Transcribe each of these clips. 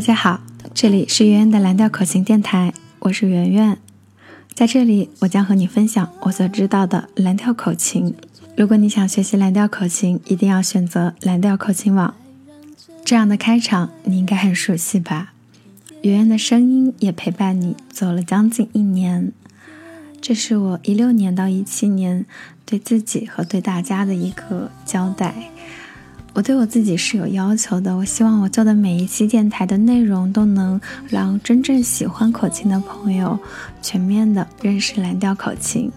大家好，这里是圆圆的蓝调口琴电台，我是圆圆，在这里我将和你分享我所知道的蓝调口琴。如果你想学习蓝调口琴，一定要选择蓝调口琴网。这样的开场你应该很熟悉吧？圆圆的声音也陪伴你走了将近一年。这是我一六年到一七年对自己和对大家的一个交代。我对我自己是有要求的，我希望我做的每一期电台的内容都能让真正喜欢口琴的朋友全面的认识蓝调口琴。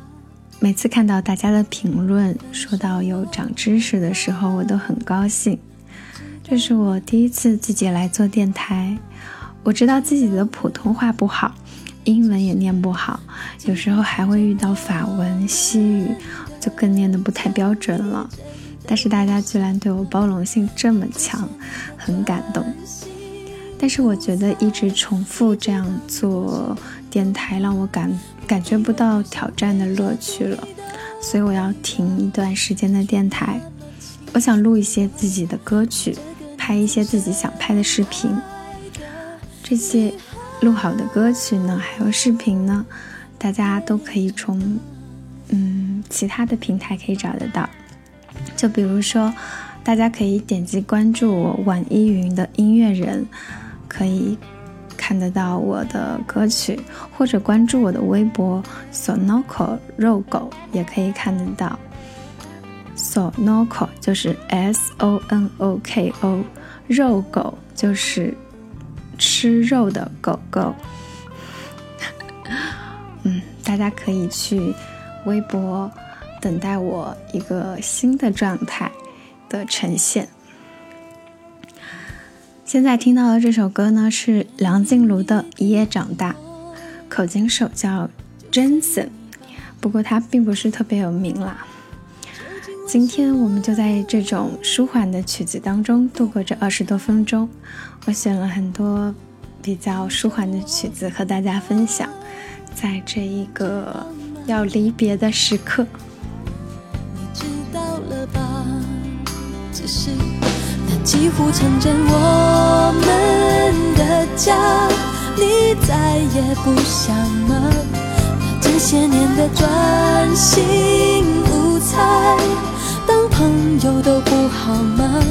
每次看到大家的评论说到有长知识的时候，我都很高兴。这是我第一次自己来做电台，我知道自己的普通话不好。英文也念不好，有时候还会遇到法文、西语，就更念得不太标准了。但是大家居然对我包容性这么强，很感动。但是我觉得一直重复这样做电台，让我感感觉不到挑战的乐趣了，所以我要停一段时间的电台。我想录一些自己的歌曲，拍一些自己想拍的视频，这些。录好的歌曲呢，还有视频呢，大家都可以从嗯其他的平台可以找得到。就比如说，大家可以点击关注我网易云的音乐人，可以看得到我的歌曲，或者关注我的微博 Sonoko 肉狗也可以看得到。Sonoko 就是 S O N O K O，肉狗就是。吃肉的狗狗，嗯，大家可以去微博等待我一个新的状态的呈现。现在听到的这首歌呢，是梁静茹的《一夜长大》，口琴手叫 Jensen，不过他并不是特别有名啦。今天我们就在这种舒缓的曲子当中度过这二十多分钟。我选了很多比较舒缓的曲子和大家分享，在这一个要离别的时刻。几乎成真我们的家，你再也不想吗？那这些年的专心无猜，当朋友都不好吗？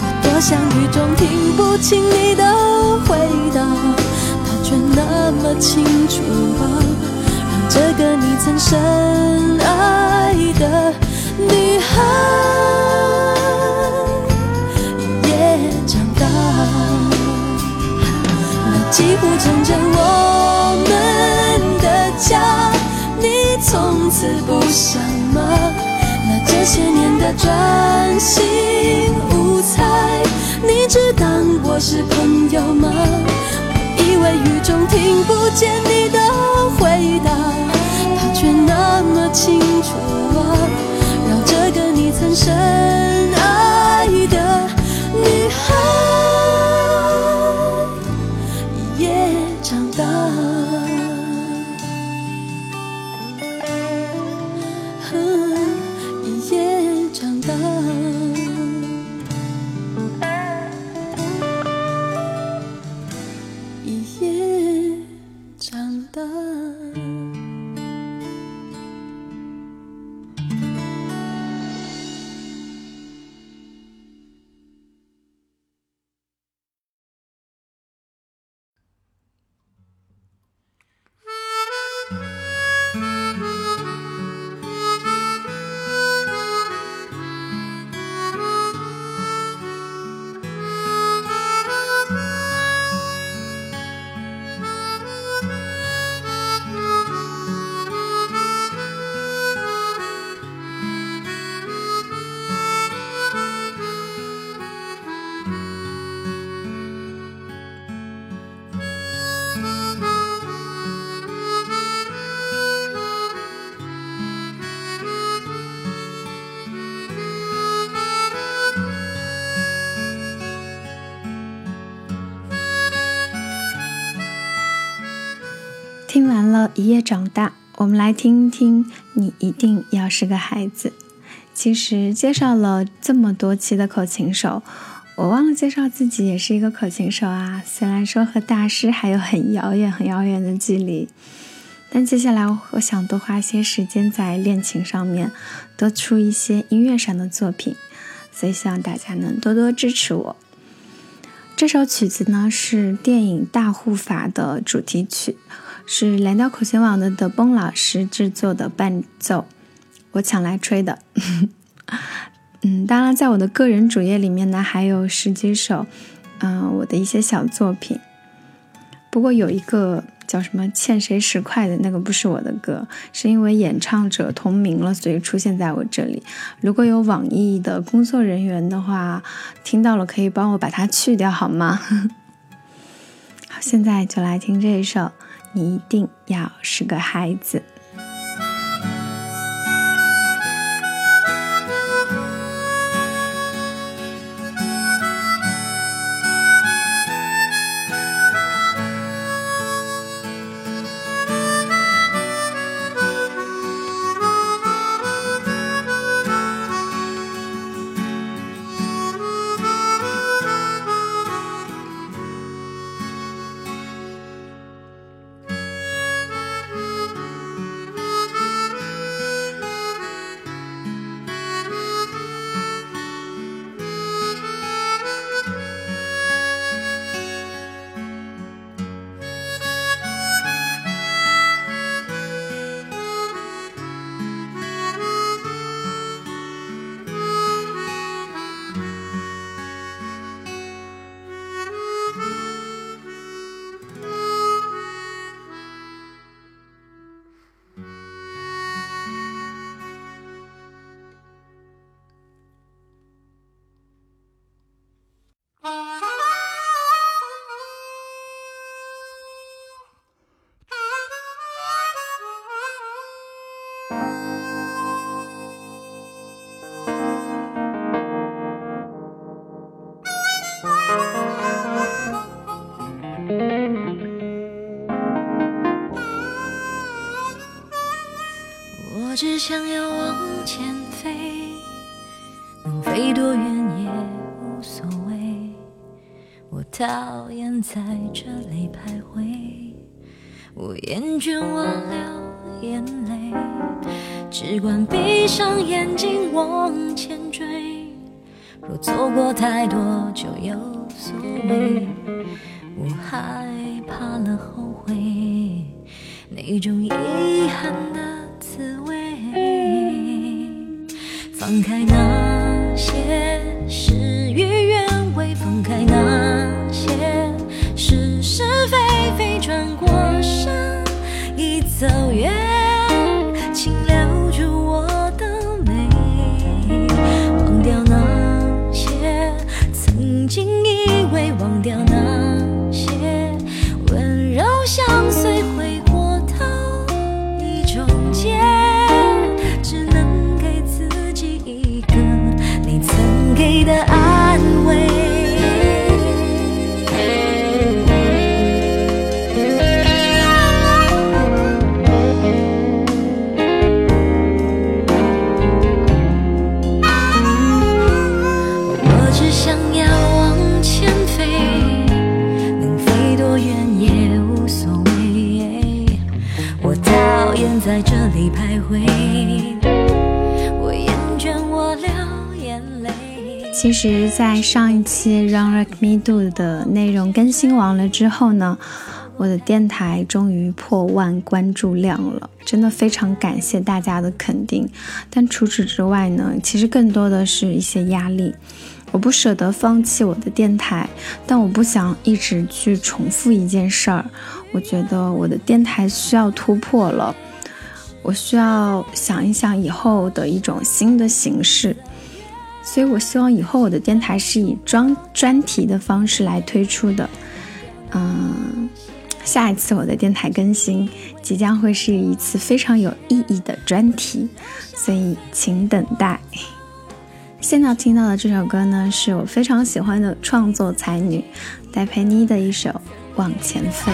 我多想雨中听不清你的回答，他却那么清楚啊，让这个你曾深爱的女孩几乎成真我们的家，你从此不想吗？那这些年的专心无猜。你只当我是朋友吗？我以为雨中听不见你的回答，听完了《一夜长大》，我们来听听，你一定要是个孩子。其实介绍了这么多期的口琴手，我忘了介绍自己也是一个口琴手啊。虽然说和大师还有很遥远、很遥远的距离，但接下来我想多花些时间在练琴上面，多出一些音乐上的作品。所以希望大家能多多支持我。这首曲子呢是电影《大护法》的主题曲，是蓝调口琴网的德崩老师制作的伴奏。我抢来吹的，嗯，当然，在我的个人主页里面呢，还有十几首，嗯，我的一些小作品。不过有一个叫什么“欠谁十块”的那个不是我的歌，是因为演唱者同名了，所以出现在我这里。如果有网易的工作人员的话，听到了可以帮我把它去掉好吗？好，现在就来听这一首，你一定要是个孩子。想要往前飞，能飞多远也无所谓。我讨厌在这里徘徊，我厌倦我流眼泪，只管闭上眼睛往前追。若错过太多就有所谓，我害怕了后悔，那种遗憾放开那些其实，在上一期让 Rock Me Do 的内容更新完了之后呢，我的电台终于破万关注量了，真的非常感谢大家的肯定。但除此之外呢，其实更多的是一些压力。我不舍得放弃我的电台，但我不想一直去重复一件事儿。我觉得我的电台需要突破了，我需要想一想以后的一种新的形式。所以，我希望以后我的电台是以专专题的方式来推出的。嗯，下一次我的电台更新即将会是一次非常有意义的专题，所以请等待。现在听到的这首歌呢，是我非常喜欢的创作才女戴佩妮的一首《往前飞》。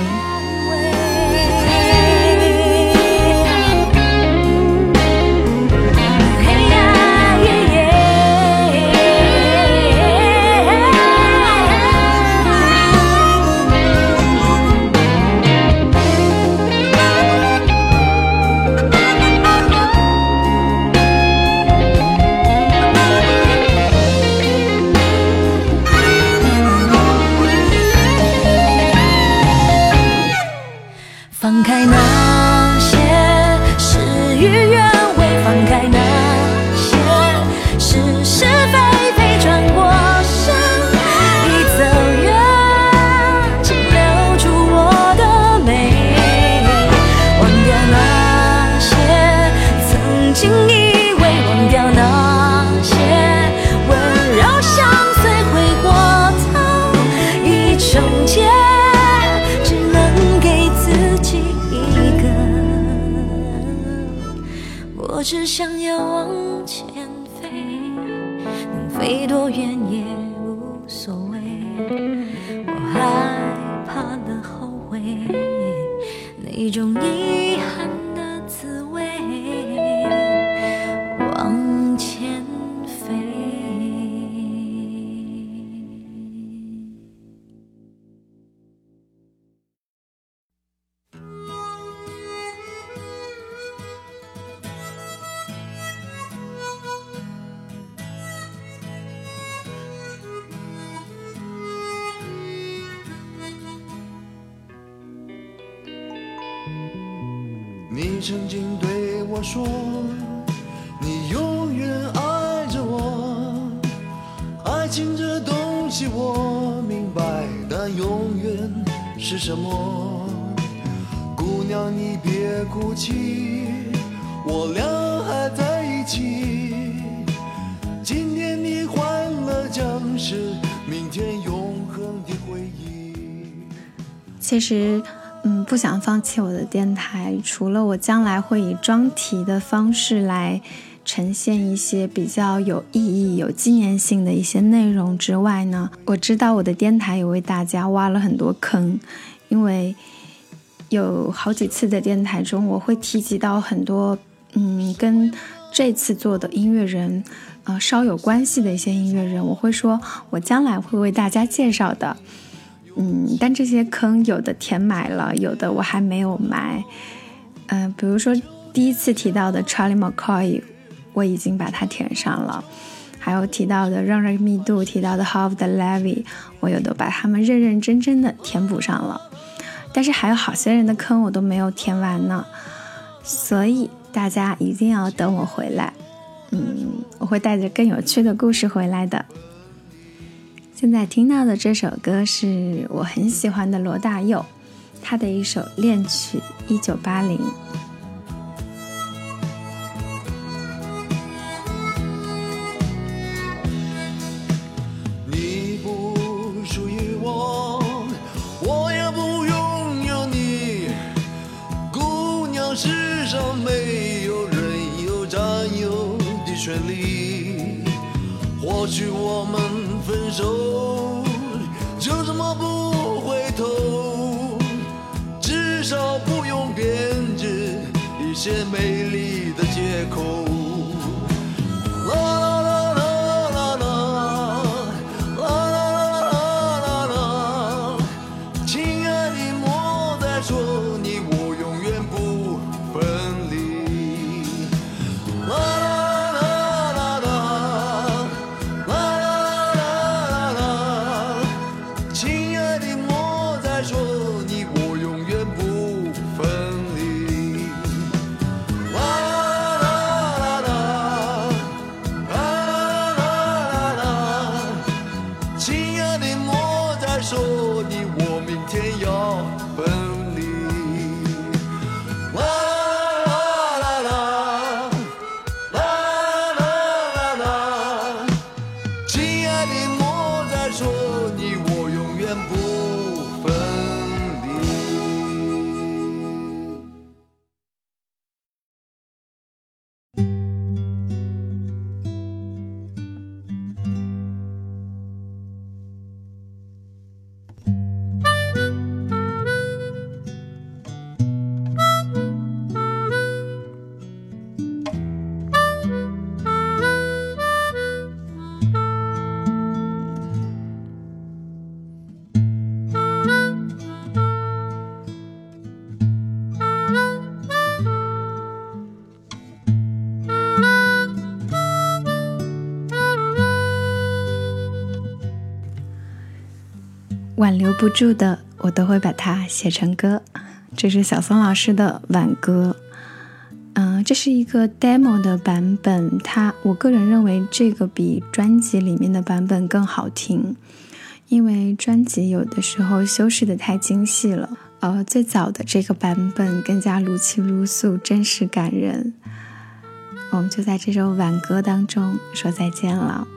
情这东西我明白，但永远是什么？姑娘你别哭泣，我俩还在一起。今天你欢乐将是明天永恒的回忆。其实，嗯，不想放弃我的电台，除了我将来会以专题的方式来呈现一些比较有意义、有纪念性的一些内容之外呢，我知道我的电台也为大家挖了很多坑，因为有好几次的电台中，我会提及到很多，嗯，跟这次做的音乐人，呃，稍有关系的一些音乐人，我会说我将来会为大家介绍的。嗯，但这些坑有的填埋了，有的我还没有埋。嗯、比如说第一次提到的 Charlie McCoy，我已经把它填上了。还有提到的让人密度，提到的 Half the Levy，我有都把它们认认真真的填补上了。但是还有好些人的坑我都没有填完呢，所以大家一定要等我回来。嗯，我会带着更有趣的故事回来的。现在听到的这首歌是我很喜欢的罗大佑，他的一首恋曲《一九八零》。走，就这么不回头，至少不用编织一些美丽的借口。不住的，我都会把它写成歌。这是小松老师的《挽歌》。嗯，这是一个 demo 的版本，它我个人认为这个比专辑里面的版本更好听，因为专辑有的时候修饰的太精细了。呃，最早的这个版本更加如泣如诉，真实感人。我们就在这首挽歌当中说再见了。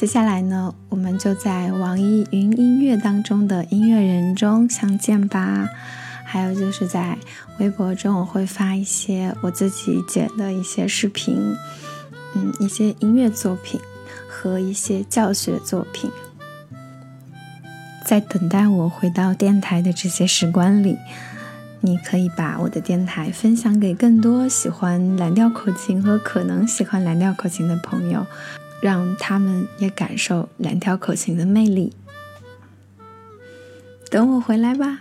接下来呢，我们就在网易云音乐当中的音乐人中相见吧。还有就是在微博中，我会发一些我自己剪的一些视频，嗯，一些音乐作品和一些教学作品。在等待我回到电台的这些时光里，你可以把我的电台分享给更多喜欢蓝调口琴和可能喜欢蓝调口琴的朋友。让他们也感受蓝调口琴的魅力。等我回来吧。